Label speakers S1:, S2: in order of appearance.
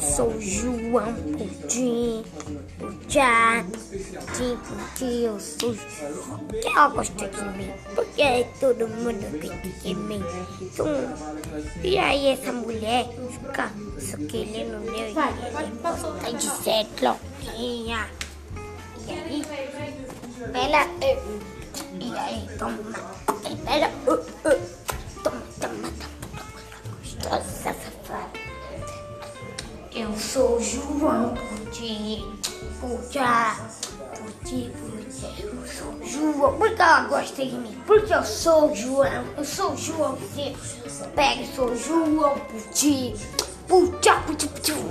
S1: sou o João Pudim. Pudim, pudim, pudim, eu sou o que ela gosta de mim? Porque todo mundo gosta de mim. Então, e aí essa mulher fica só querendo meu e ele de ser louquinha. E aí, ela... eh, E aí, toma. Ela... uh, uh, Toma, toma, toma. Gostosa. Eu sou o João Pudim. Pudim. Pudim, pudim. Eu sou o João. Por que ela gosta de mim? Porque eu sou o João. Eu sou o João Pudim. Pega, eu sou o João Pudim. Pudim, pudim, pudim.